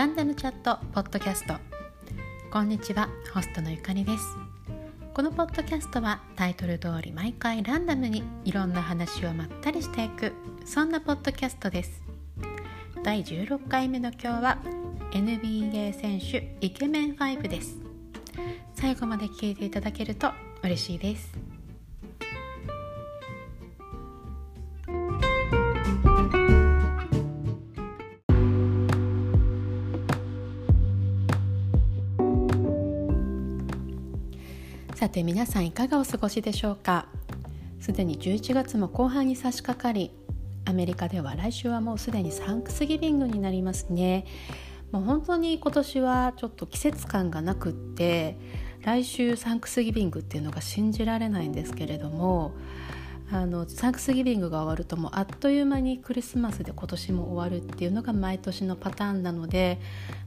ランダムチャットポッドキャスト。こんにちはホストのゆかりです。このポッドキャストはタイトル通り毎回ランダムにいろんな話をまったりしていくそんなポッドキャストです。第16回目の今日は NBA 選手イケメン5です。最後まで聞いていただけると嬉しいです。さて皆さんいかがお過ごしでしょうか？すでに11月も後半に差し掛かりアメリカでは来週はもうすでにサンクスギビングになりますね。もう本当に今年はちょっと季節感がなくって来週サンクスギビングっていうのが信じられないんですけれどもあのサンクスギビングが終わるともうあっという間にクリスマスで今年も終わるっていうのが毎年のパターンなので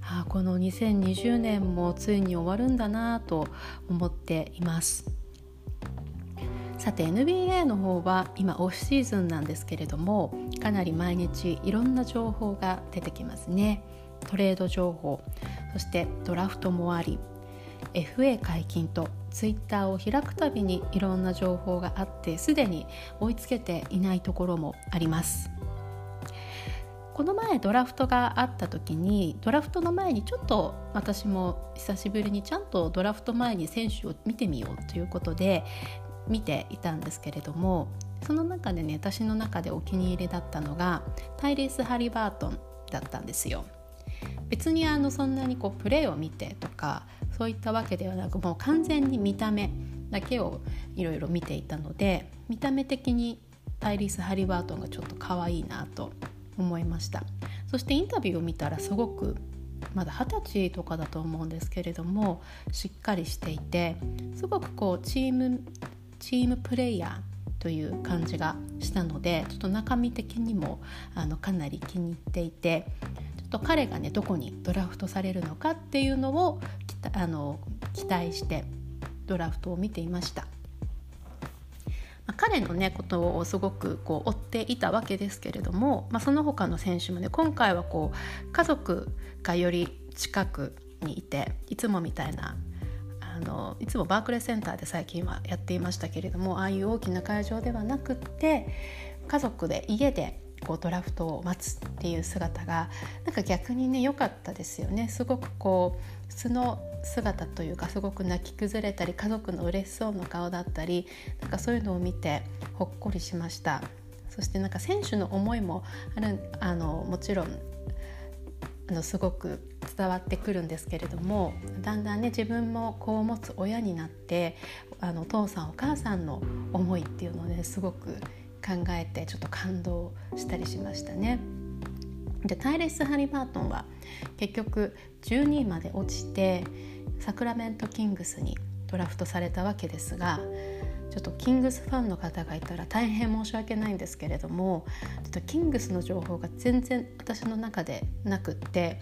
あこの2020年もついに終わるんだなと思っています。さて NBA の方は今オフシーズンなんですけれどもかなり毎日いろんな情報が出てきますね。トレード情報そしてドラフトもあり FA 解禁とツイッターを開くたびにいろんな情報があってすでに追いつけていないところもありますこの前ドラフトがあった時にドラフトの前にちょっと私も久しぶりにちゃんとドラフト前に選手を見てみようということで見ていたんですけれどもその中でね私の中でお気に入りだったのがタイリース・ハリバートンだったんですよ。別にあのそんなにこうプレーを見てとかそういったわけではなくもう完全に見た目だけをいろいろ見ていたので見た目的にタイリス・ハリバートンがちょっと可愛いなと思いました。そしてインタビューを見たらすごくまだ二十歳とかだと思うんですけれどもしっかりしていてすごくこうチームチームプレイヤーという感じがしたのでちょっと中身的にもあのかなり気に入っていてと彼がねどこにドラフトされるのかっていうのをあの期待してドラフトを見ていました。まあ、彼のねことをすごくこう追っていたわけですけれども、まあ、その他の選手もね今回はこう家族がより近くにいていつもみたいなあのいつもバークレーセンターで最近はやっていましたけれどもああいう大きな会場ではなくって家族で家でこうドラフトを待つっていう姿がなんか逆にね良かったですよね。すごくこう素の姿というかすごく泣き崩れたり家族の嬉しそうな顔だったりなんかそういうのを見てほっこりしました。そしてなんか選手の思いもあるあのもちろんあのすごく伝わってくるんですけれどもだんだんね自分も子を持つ親になってあのお父さんお母さんの思いっていうのをねすごく考えてちょっと感動したりしましたね。でタイレス・ハリバートンは結局12位まで落ちてサクラメント・キングスにドラフトされたわけですがちょっとキングスファンの方がいたら大変申し訳ないんですけれどもちょっとキングスの情報が全然私の中でなくって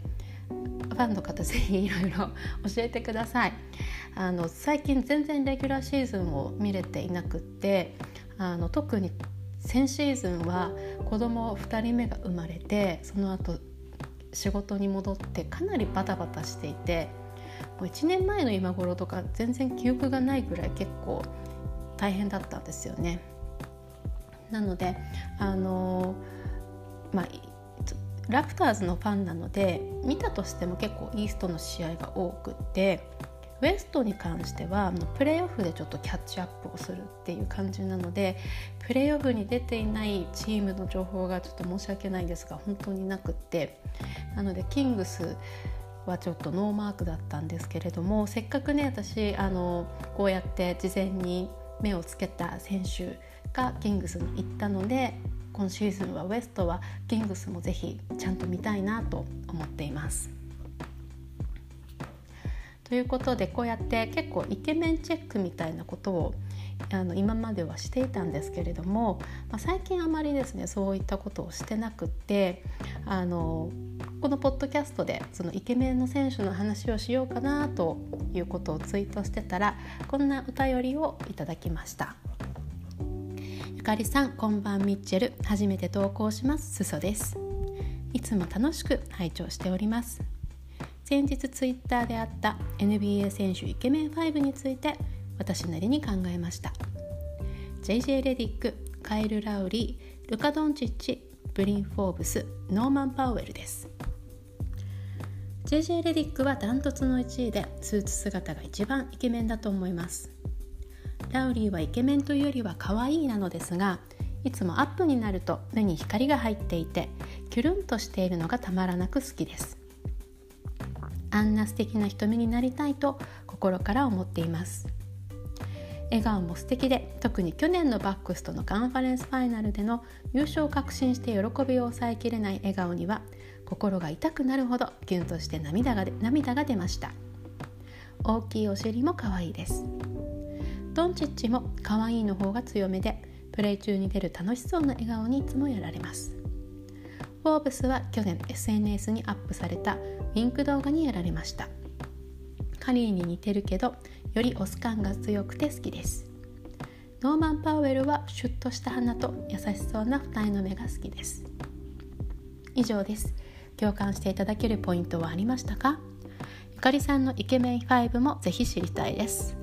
ファンの方ぜひいろいろ教えてくださいあの最近全然レギュラーシーズンを見れていなくってあの特に先シーズンは子供2人目が生まれてその後仕事に戻ってかなりバタバタしていてもう1年前の今頃とか全然記憶がないぐらい結構大変だったんですよね。なのであのまあラプターズのファンなので見たとしても結構イーストの試合が多くってウエストに関してはプレーオフでちょっとキャッチアップをするっていう感じなのでプレーオフに出ていないチームの情報がちょっと申し訳ないんですが本当になくってなのでキングスはちょっとノーマークだったんですけれどもせっかくね私あのこうやって事前に目をつけた選手がキングスに行ったので今シーズンはウエストはキングスもぜひちゃんと見たいなと思っています。ということでこうやって結構イケメンチェックみたいなことをあの今まではしていたんですけれども、まあ、最近あまりですねそういったことをしてなくってあのこのポッドキャストでそのイケメンの選手の話をしようかなということをツイートしてたらこんなお便りをいただきました。ゆかりさんこんばんミッチェル。初めて投稿します。すそです。いつも楽しく拝聴しております。先日ツイッターであった NBA 選手イケメン5について私なりに考えました。JJ レディックカイル・ラウリールカ・ドンチッチブリン・フォーブスノーマン・パウエルです。JJ レディックはダントツの1位でスーツ姿が一番イケメンだと思います。ラウリーはイケメンというよりは可愛いなのですがいつもアップになると目に光が入っていてキュルンとしているのがたまらなく好きです。あんな素敵な瞳になりたいと心から思っています。笑顔も素敵で特に去年のバックスとのカンファレンスファイナルでの優勝を確信して喜びを抑えきれない笑顔には心が痛くなるほどキュンとして涙が涙が出ました。大きいお尻も可愛いですドンチッチも可愛いの方が強めでプレイ中に出る楽しそうな笑顔にいつもやられます。フォーブスは去年 SNS にアップされたウィンク動画にやられました。カリーに似てるけどよりオス感が強くて好きです。ノーマン・パウエルはシュッとした鼻と優しそうな二重の目が好きです。以上です。共感していただけるポイントはありましたか？ゆかりさんのイケメン5もぜひ知りたいです。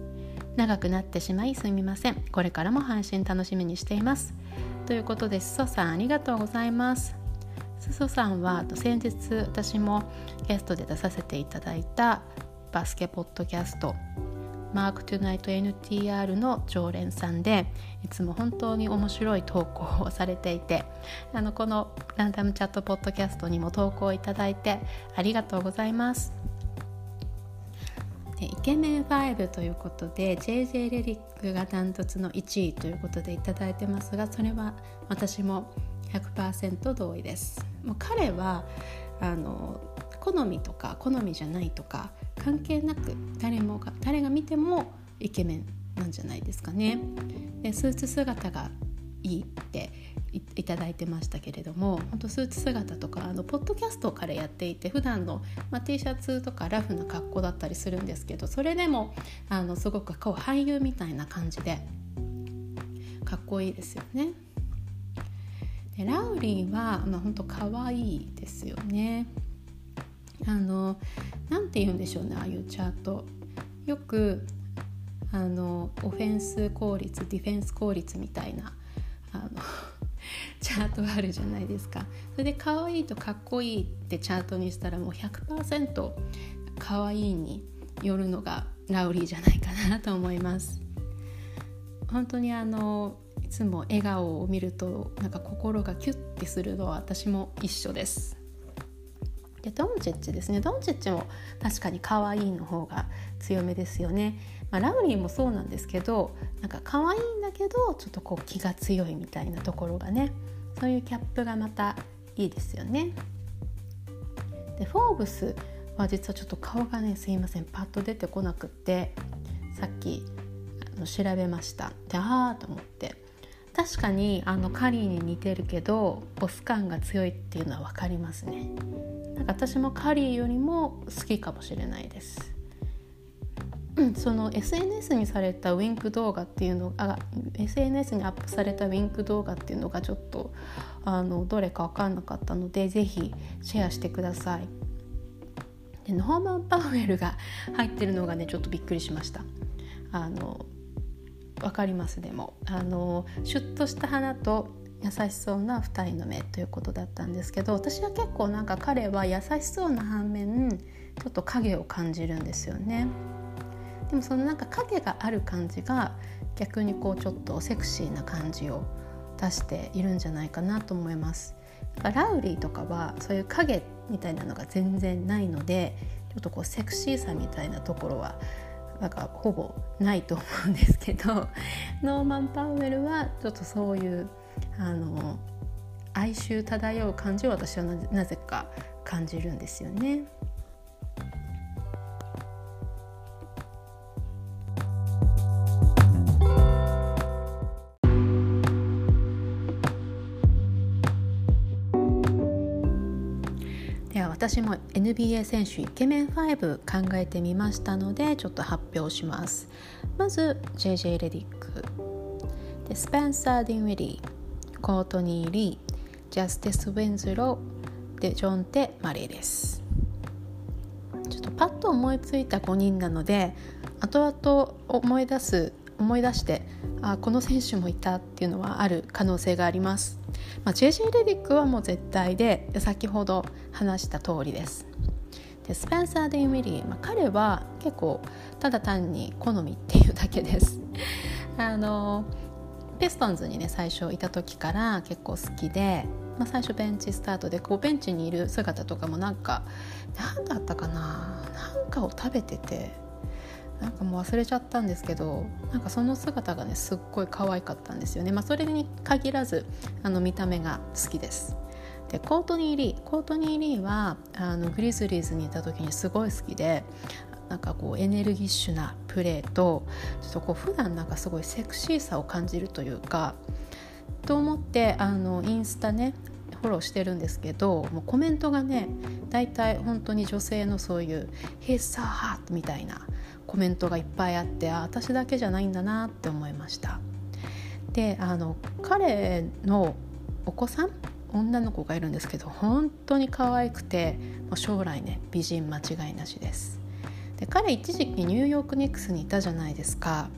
長くなってしまいすみません。これからも配信楽しみにしています。ということですそさんありがとうございます。すそさんは先日私もゲストで出させていただいたバスケポッドキャストマークトゥナイト NTR の常連さんでいつも本当に面白い投稿をされていてあのこのランダムチャットポッドキャストにも投稿いただいてありがとうございます。でイケメン5ということで JJ レリックがダントツの1位ということでいただいてますがそれは私も100%同意です。もう彼はあの好みとか好みじゃないとか関係なく誰もが誰が見てもイケメンなんじゃないですかねでスーツ姿がいいっていただいてましたけれども本当スーツ姿とかあのポッドキャストからやっていて普段のまの、あ、T シャツとかラフな格好だったりするんですけどそれでもあのすごくこう俳優みたいな感じでかっこいいですよね。でラウリーは、まあ、本当可愛いですよね。あのなんて言うんでしょうねああいうチャート。よくあのオフェンス効率ディフェンス効率みたいなあの チャートがあるじゃないですかそれで可愛いとかっこいいってチャートにしたらもう100%可愛いによるのがラウリーじゃないかなと思います本当にあのいつも笑顔を見るとなんか心がキュッてするのは私も一緒です。でドンチッチですね。ドンチッチも確かに可愛いの方が強めですよね。まあ、ラウリーもそうなんですけどなんか可愛いんだけどちょっとこう気が強いみたいなところがねそういうキャップがまたいいですよね。でフォーブスは実はちょっと顔がねすいません。パッと出てこなくってさっきあの調べました。でああと思って。確かにあのカリーに似てるけどボス感が強いっていうのは分かりますね。なんか私もカリーよりも好きかもしれないです。その SNS にされたウィンク動画っていうのが SNS にアップされたウィンク動画っていうのがちょっとあのどれか分かんなかったので是非シェアしてください。でノーマン・パウエルが入ってるのがねちょっとびっくりしました。あの分かりますでもあのシュッとした鼻と優しそうな二人の目ということだったんですけど私は結構なんか彼は優しそうな反面ちょっと影を感じるんですよね。でもそのなんか影がある感じが逆にこうちょっとセクシーな感じを出しているんじゃないかなと思います。ラウリーとかはそういう影みたいなのが全然ないのでちょっとこうセクシーさみたいなところはなんかほぼないと思うんですけど ノーマン・パウエルはちょっとそういうあの哀愁漂う感じを私はなぜか感じるんですよね。私も NBA 選手イケメン5考えてみましたのでちょっと発表します。まず JJ レディック。でスペンサー・ディンウィリー。コートニー・リー。ジャスティス・ウィンズロー。でジョンテ・マレーです。ちょっとパッと思いついた5人なので後々思い出す思い出してあこの選手もいたっていうのはある可能性があります、まあ、JJ レディックはもう絶対で先ほど話した通りです。でスペンサー・デイ・ウィリー、まあ、彼は結構ただ単に好みっていうだけです。あのペストンズにね最初いた時から結構好きで、まあ、最初ベンチスタートでこうベンチにいる姿とかもなんか何だったかななんかを食べててなんかもう忘れちゃったんですけどなんかその姿がねすっごい可愛かったんですよね、まあ、それに限らずあの見た目が好きです。でコートニー・リーコートニー・リーはあのグリズリーズにいた時にすごい好きでなんかこうエネルギッシュなプレーとちょっとこう普段なんかすごいセクシーさを感じるというかと思ってあのインスタねフォローしてるんですけどもうコメントがね大体本当に女性のそういう「He's so hot」みたいなコメントがいっぱいあってあ私だけじゃないんだなって思いました。であの彼のお子さん女の子がいるんですけど本当に可愛くてもう将来ね美人間違いなしです。で彼一時期ニューヨークニックスにいたじゃないですか。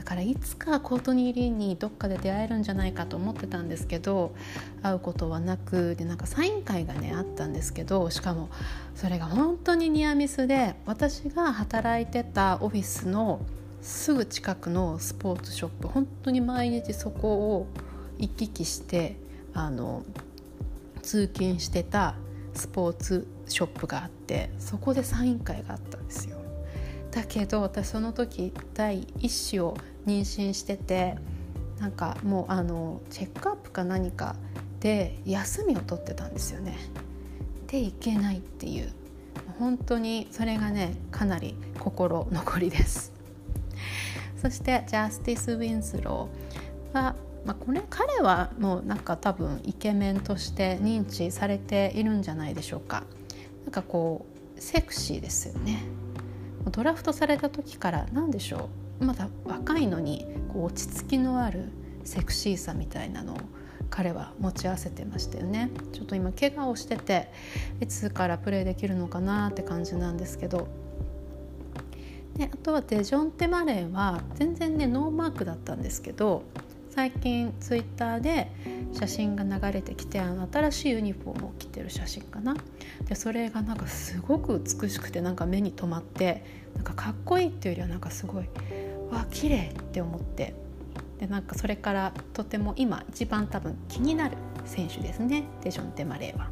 だからいつかコートニー・リーにどっかで出会えるんじゃないかと思ってたんですけど会うことはなくでなんかサイン会がねあったんですけどしかもそれが本当にニアミスで私が働いてたオフィスのすぐ近くのスポーツショップ本当に毎日そこを行き来してあの通勤してたスポーツショップがあってそこでサイン会があったんですよ。だけど私その時第一子を妊娠しててなんかもうあのチェックアップか何かで休みを取ってたんですよね。で行けないっていう本当にそれがねかなり心残りです。そしてジャスティス・ウィンスローは、まあ、これ彼はもうなんか多分イケメンとして認知されているんじゃないでしょうか。なんかこうセクシーですよね。ドラフトされた時から何でしょう？まだ若いのにこう落ち着きのあるセクシーさみたいなのを彼は持ち合わせてましたよね。ちょっと今怪我をしてていつからプレーできるのかなって感じなんですけど。であとはデジョンテ・マレーは全然ねノーマークだったんですけど最近ツイッターで写真が流れてきてあの新しいユニフォームを着てる写真かな。でそれがなんかすごく美しくてなんか目に留まってなんかかっこいいっていうよりはなんかすごいわ綺麗って思ってでなんかそれからとても今一番多分気になる選手ですね。デジョン・テ・マレーは。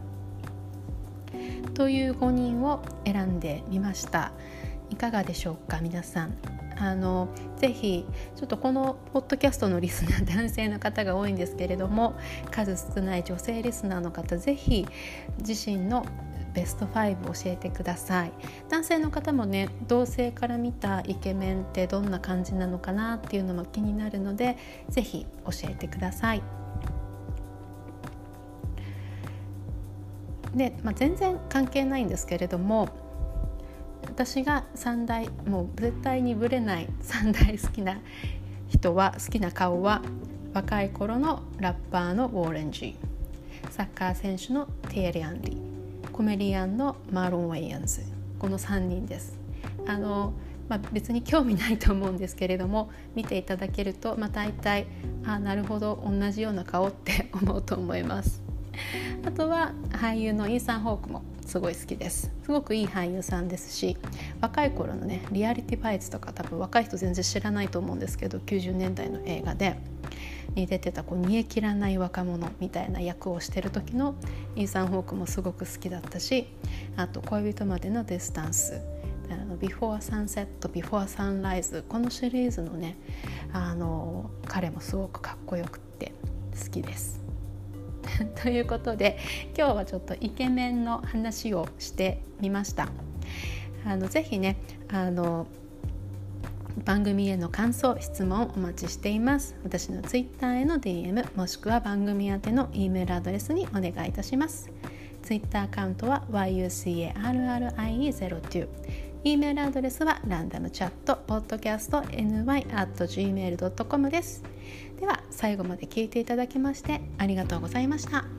という5人を選んでみました。いかがでしょうか皆さん。あのぜひちょっとこのポッドキャストのリスナー男性の方が多いんですけれども数少ない女性リスナーの方ぜひ自身のベスト5教えてください。男性の方もね同性から見たイケメンってどんな感じなのかなっていうのも気になるのでぜひ教えてください。で、まあ、全然関係ないんですけれども私が3大もう絶対にぶれない3大好きな人は好きな顔は若い頃のラッパーのウォーレン・ジーサッカー選手のティエリ・アンリーコメディアンのマーロン・ウェイアンズこの3人です。あのまあ、別に興味ないと思うんですけれども見ていただけると、まあ、大体あなるほど同じような顔って思うと思います。あとは俳優のイーサン・ホークもすごい好きですすごくいい俳優さんですし若い頃のねリアリティファイツとか多分若い人全然知らないと思うんですけど90年代の映画でに出てたこう煮え切らない若者みたいな役をしてる時のイーサン・ホークもすごく好きだったしあと恋人までのディスタンスあのビフォーサンセットビフォーサンライズこのシリーズのねあの彼もすごくかっこよくって好きです。ということで今日はちょっとイケメンの話をしてみました。あのぜひねあの番組への感想質問お待ちしています。私の Twitter への DM もしくは番組宛ての E メールアドレスにお願いいたします。Twitter アカウントは yucarrie02 E メールアドレスはランダムチャットポッドキャスト ny.gmail.com です。では最後まで聞いていただきましてありがとうございました。